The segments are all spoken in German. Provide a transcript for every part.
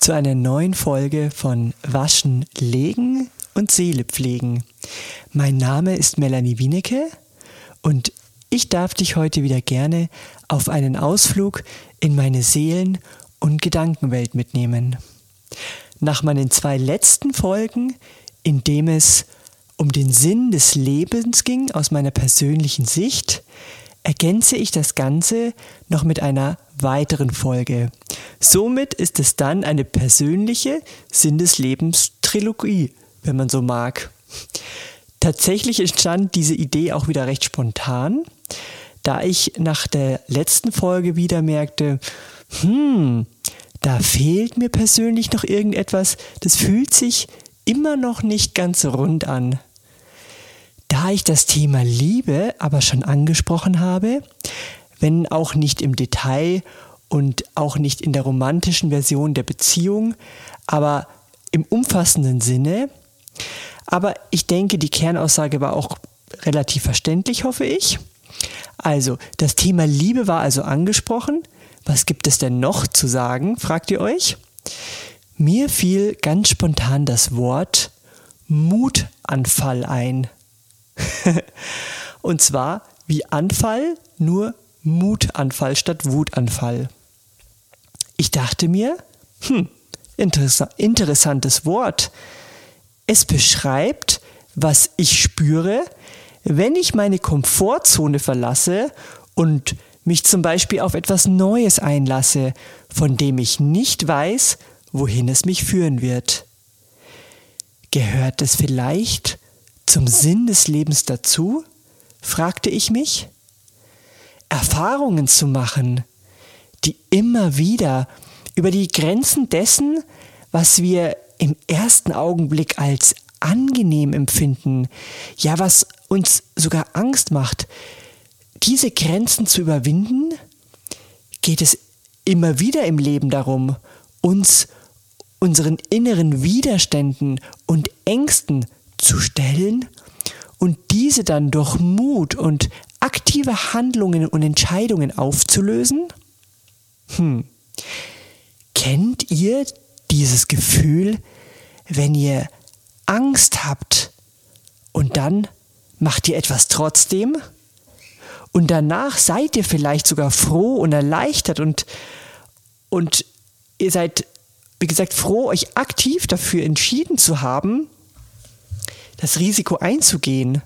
zu einer neuen Folge von Waschen, Legen und Seele pflegen. Mein Name ist Melanie Wienecke und ich darf dich heute wieder gerne auf einen Ausflug in meine Seelen- und Gedankenwelt mitnehmen. Nach meinen zwei letzten Folgen, in dem es um den Sinn des Lebens ging aus meiner persönlichen Sicht, ergänze ich das Ganze noch mit einer weiteren Folge. Somit ist es dann eine persönliche Sinn des Lebens Trilogie, wenn man so mag. Tatsächlich entstand diese Idee auch wieder recht spontan, da ich nach der letzten Folge wieder merkte, hm, da fehlt mir persönlich noch irgendetwas, das fühlt sich immer noch nicht ganz rund an. Da ich das Thema Liebe aber schon angesprochen habe, wenn auch nicht im Detail und auch nicht in der romantischen Version der Beziehung, aber im umfassenden Sinne. Aber ich denke, die Kernaussage war auch relativ verständlich, hoffe ich. Also, das Thema Liebe war also angesprochen. Was gibt es denn noch zu sagen, fragt ihr euch? Mir fiel ganz spontan das Wort Mutanfall ein. und zwar wie Anfall, nur Mutanfall statt Wutanfall. Ich dachte mir, hm, interessa interessantes Wort. Es beschreibt, was ich spüre, wenn ich meine Komfortzone verlasse und mich zum Beispiel auf etwas Neues einlasse, von dem ich nicht weiß, wohin es mich führen wird. Gehört es vielleicht zum Sinn des Lebens dazu? fragte ich mich. Erfahrungen zu machen, die immer wieder über die Grenzen dessen, was wir im ersten Augenblick als angenehm empfinden, ja was uns sogar Angst macht, diese Grenzen zu überwinden, geht es immer wieder im Leben darum, uns unseren inneren Widerständen und Ängsten zu stellen und diese dann durch Mut und aktive Handlungen und Entscheidungen aufzulösen? Hm. Kennt ihr dieses Gefühl, wenn ihr Angst habt und dann macht ihr etwas trotzdem? Und danach seid ihr vielleicht sogar froh und erleichtert und, und ihr seid, wie gesagt, froh, euch aktiv dafür entschieden zu haben, das Risiko einzugehen.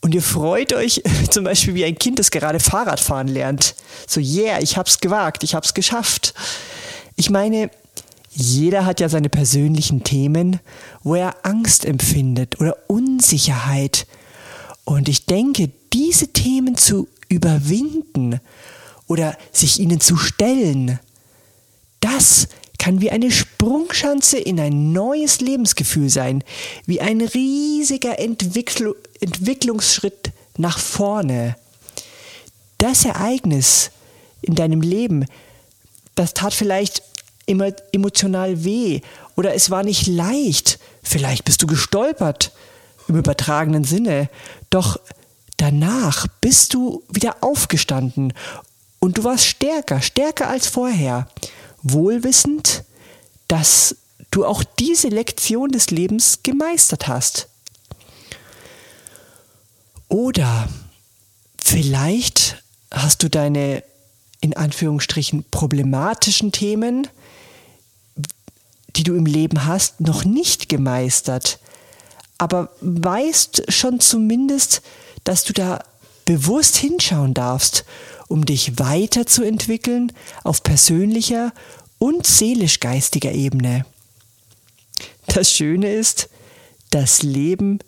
Und ihr freut euch zum Beispiel wie ein Kind, das gerade Fahrradfahren lernt. So, yeah, ich hab's gewagt, ich hab's geschafft. Ich meine, jeder hat ja seine persönlichen Themen, wo er Angst empfindet oder Unsicherheit. Und ich denke, diese Themen zu überwinden oder sich ihnen zu stellen, das kann wie eine Sprungschanze in ein neues Lebensgefühl sein, wie ein riesiger Entwickl Entwicklungsschritt nach vorne. Das Ereignis in deinem Leben, das tat vielleicht immer emotional weh oder es war nicht leicht, vielleicht bist du gestolpert im übertragenen Sinne, doch danach bist du wieder aufgestanden und du warst stärker, stärker als vorher. Wohlwissend, dass du auch diese Lektion des Lebens gemeistert hast. Oder vielleicht hast du deine in Anführungsstrichen problematischen Themen, die du im Leben hast, noch nicht gemeistert, aber weißt schon zumindest, dass du da bewusst hinschauen darfst um dich weiterzuentwickeln auf persönlicher und seelisch-geistiger Ebene. Das Schöne ist, das Leben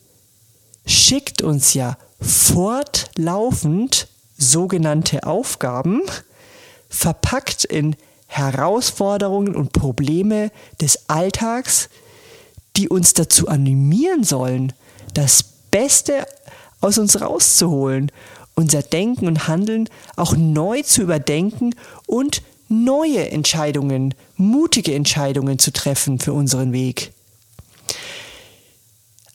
schickt uns ja fortlaufend sogenannte Aufgaben, verpackt in Herausforderungen und Probleme des Alltags, die uns dazu animieren sollen, das Beste aus uns rauszuholen unser Denken und Handeln auch neu zu überdenken und neue Entscheidungen, mutige Entscheidungen zu treffen für unseren Weg.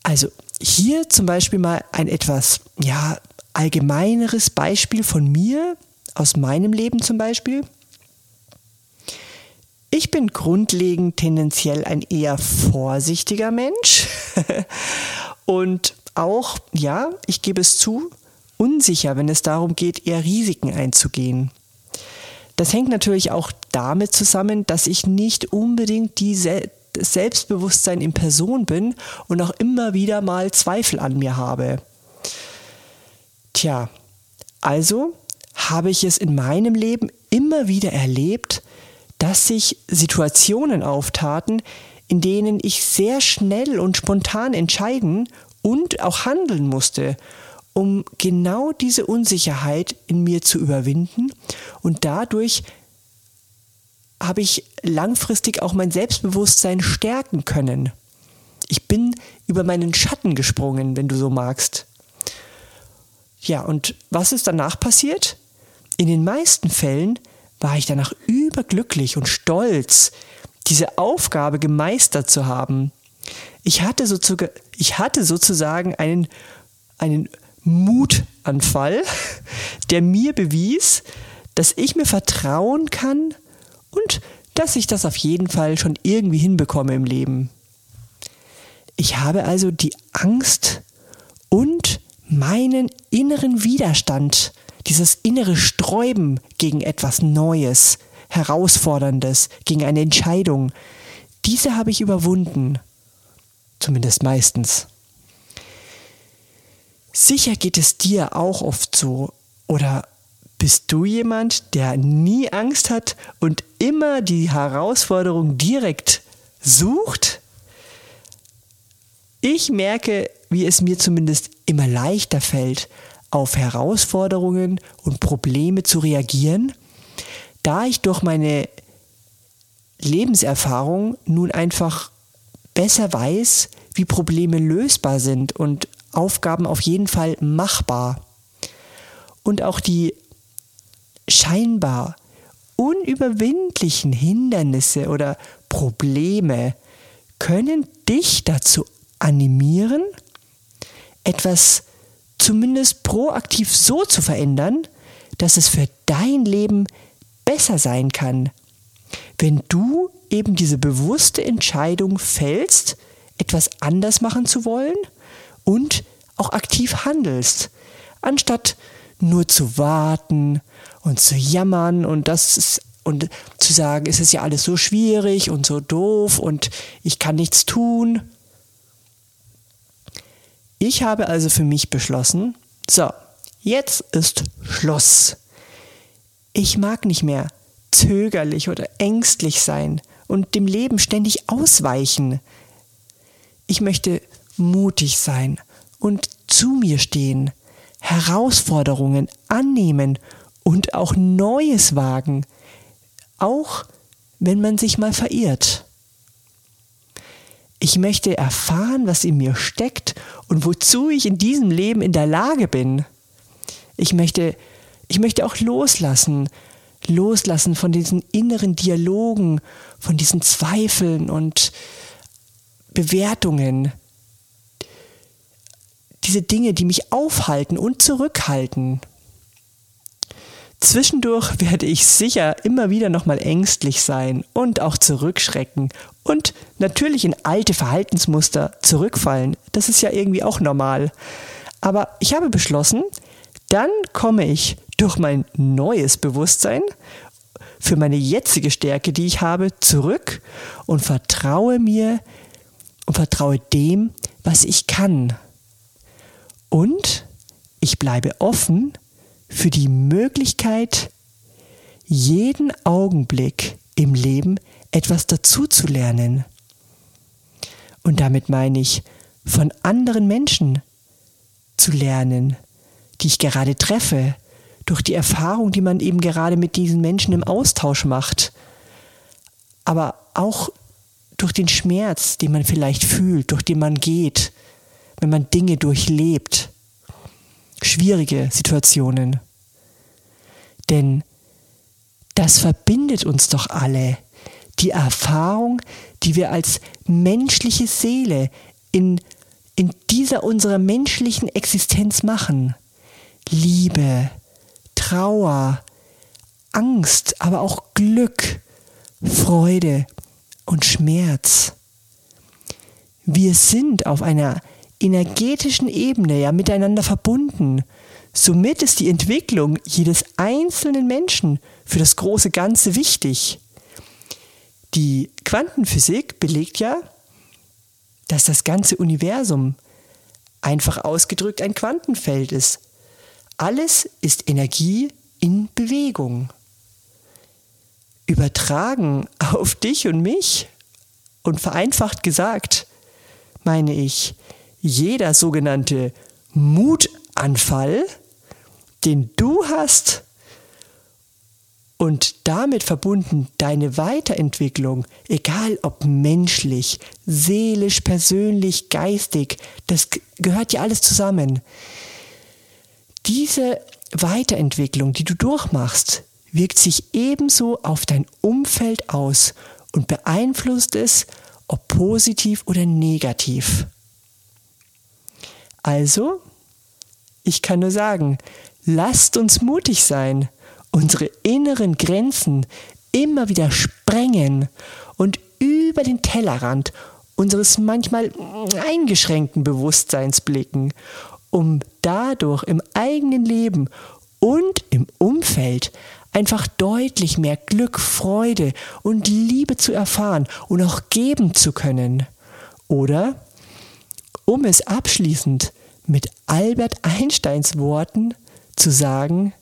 Also hier zum Beispiel mal ein etwas ja, allgemeineres Beispiel von mir, aus meinem Leben zum Beispiel. Ich bin grundlegend tendenziell ein eher vorsichtiger Mensch und auch, ja, ich gebe es zu, unsicher, wenn es darum geht, eher Risiken einzugehen. Das hängt natürlich auch damit zusammen, dass ich nicht unbedingt die Selbstbewusstsein in Person bin und auch immer wieder mal Zweifel an mir habe. Tja, also habe ich es in meinem Leben immer wieder erlebt, dass sich Situationen auftaten, in denen ich sehr schnell und spontan entscheiden und auch handeln musste, um genau diese Unsicherheit in mir zu überwinden und dadurch habe ich langfristig auch mein Selbstbewusstsein stärken können. Ich bin über meinen Schatten gesprungen, wenn du so magst. Ja, und was ist danach passiert? In den meisten Fällen war ich danach überglücklich und stolz, diese Aufgabe gemeistert zu haben. Ich hatte, sozusagen, ich hatte sozusagen einen, einen Mutanfall, der mir bewies, dass ich mir vertrauen kann und dass ich das auf jeden Fall schon irgendwie hinbekomme im Leben. Ich habe also die Angst und meinen inneren Widerstand, dieses innere Sträuben gegen etwas Neues, Herausforderndes, gegen eine Entscheidung, diese habe ich überwunden. Zumindest meistens. Sicher geht es dir auch oft so. Oder bist du jemand, der nie Angst hat und immer die Herausforderung direkt sucht? Ich merke, wie es mir zumindest immer leichter fällt, auf Herausforderungen und Probleme zu reagieren, da ich durch meine Lebenserfahrung nun einfach besser weiß, wie Probleme lösbar sind und Aufgaben auf jeden Fall machbar. Und auch die scheinbar unüberwindlichen Hindernisse oder Probleme können dich dazu animieren, etwas zumindest proaktiv so zu verändern, dass es für dein Leben besser sein kann, wenn du eben diese bewusste Entscheidung fällst, etwas anders machen zu wollen und auch aktiv handelst, anstatt nur zu warten und zu jammern und das ist, und zu sagen, es ist ja alles so schwierig und so doof und ich kann nichts tun. Ich habe also für mich beschlossen, so, jetzt ist Schluss. Ich mag nicht mehr zögerlich oder ängstlich sein und dem Leben ständig ausweichen. Ich möchte mutig sein und zu mir stehen, Herausforderungen annehmen und auch Neues wagen, auch wenn man sich mal verirrt. Ich möchte erfahren, was in mir steckt und wozu ich in diesem Leben in der Lage bin. Ich möchte, ich möchte auch loslassen, loslassen von diesen inneren Dialogen, von diesen Zweifeln und Bewertungen. Diese Dinge, die mich aufhalten und zurückhalten. Zwischendurch werde ich sicher immer wieder nochmal ängstlich sein und auch zurückschrecken und natürlich in alte Verhaltensmuster zurückfallen. Das ist ja irgendwie auch normal. Aber ich habe beschlossen, dann komme ich durch mein neues Bewusstsein für meine jetzige Stärke, die ich habe, zurück und vertraue mir und vertraue dem, was ich kann. Und ich bleibe offen für die Möglichkeit, jeden Augenblick im Leben etwas dazuzulernen. Und damit meine ich, von anderen Menschen zu lernen, die ich gerade treffe, durch die Erfahrung, die man eben gerade mit diesen Menschen im Austausch macht, aber auch durch den Schmerz, den man vielleicht fühlt, durch den man geht, wenn man Dinge durchlebt schwierige Situationen. Denn das verbindet uns doch alle. Die Erfahrung, die wir als menschliche Seele in, in dieser unserer menschlichen Existenz machen. Liebe, Trauer, Angst, aber auch Glück, Freude und Schmerz. Wir sind auf einer energetischen Ebene ja miteinander verbunden. Somit ist die Entwicklung jedes einzelnen Menschen für das große Ganze wichtig. Die Quantenphysik belegt ja, dass das ganze Universum einfach ausgedrückt ein Quantenfeld ist. Alles ist Energie in Bewegung. Übertragen auf dich und mich und vereinfacht gesagt, meine ich, jeder sogenannte Mutanfall, den du hast und damit verbunden deine Weiterentwicklung, egal ob menschlich, seelisch, persönlich, geistig, das gehört ja alles zusammen. Diese Weiterentwicklung, die du durchmachst, wirkt sich ebenso auf dein Umfeld aus und beeinflusst es, ob positiv oder negativ. Also, ich kann nur sagen, lasst uns mutig sein, unsere inneren Grenzen immer wieder sprengen und über den Tellerrand unseres manchmal eingeschränkten Bewusstseins blicken, um dadurch im eigenen Leben und im Umfeld einfach deutlich mehr Glück, Freude und Liebe zu erfahren und auch geben zu können. Oder, um es abschließend mit Albert Einsteins Worten zu sagen,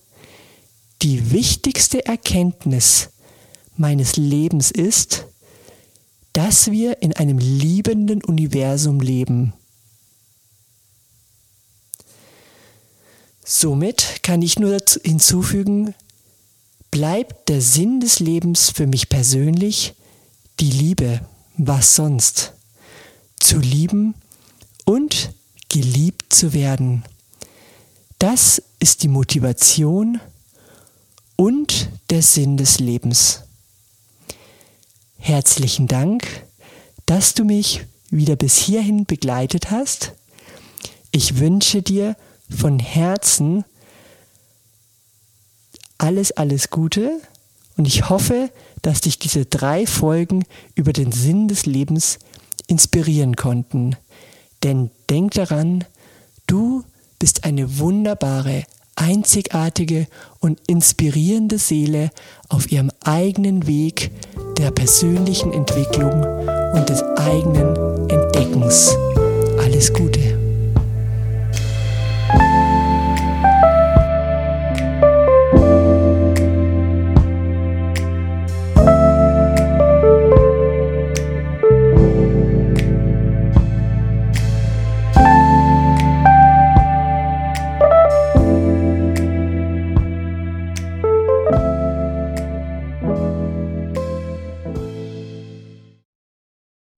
die wichtigste Erkenntnis meines Lebens ist, dass wir in einem liebenden Universum leben. Somit kann ich nur hinzufügen, bleibt der Sinn des Lebens für mich persönlich die Liebe, was sonst, zu lieben und geliebt zu werden. Das ist die Motivation und der Sinn des Lebens. Herzlichen Dank, dass du mich wieder bis hierhin begleitet hast. Ich wünsche dir von Herzen alles, alles Gute und ich hoffe, dass dich diese drei Folgen über den Sinn des Lebens inspirieren konnten. Denn denk daran, du bist eine wunderbare, einzigartige und inspirierende Seele auf ihrem eigenen Weg der persönlichen Entwicklung und des eigenen Entdeckens. Alles Gute.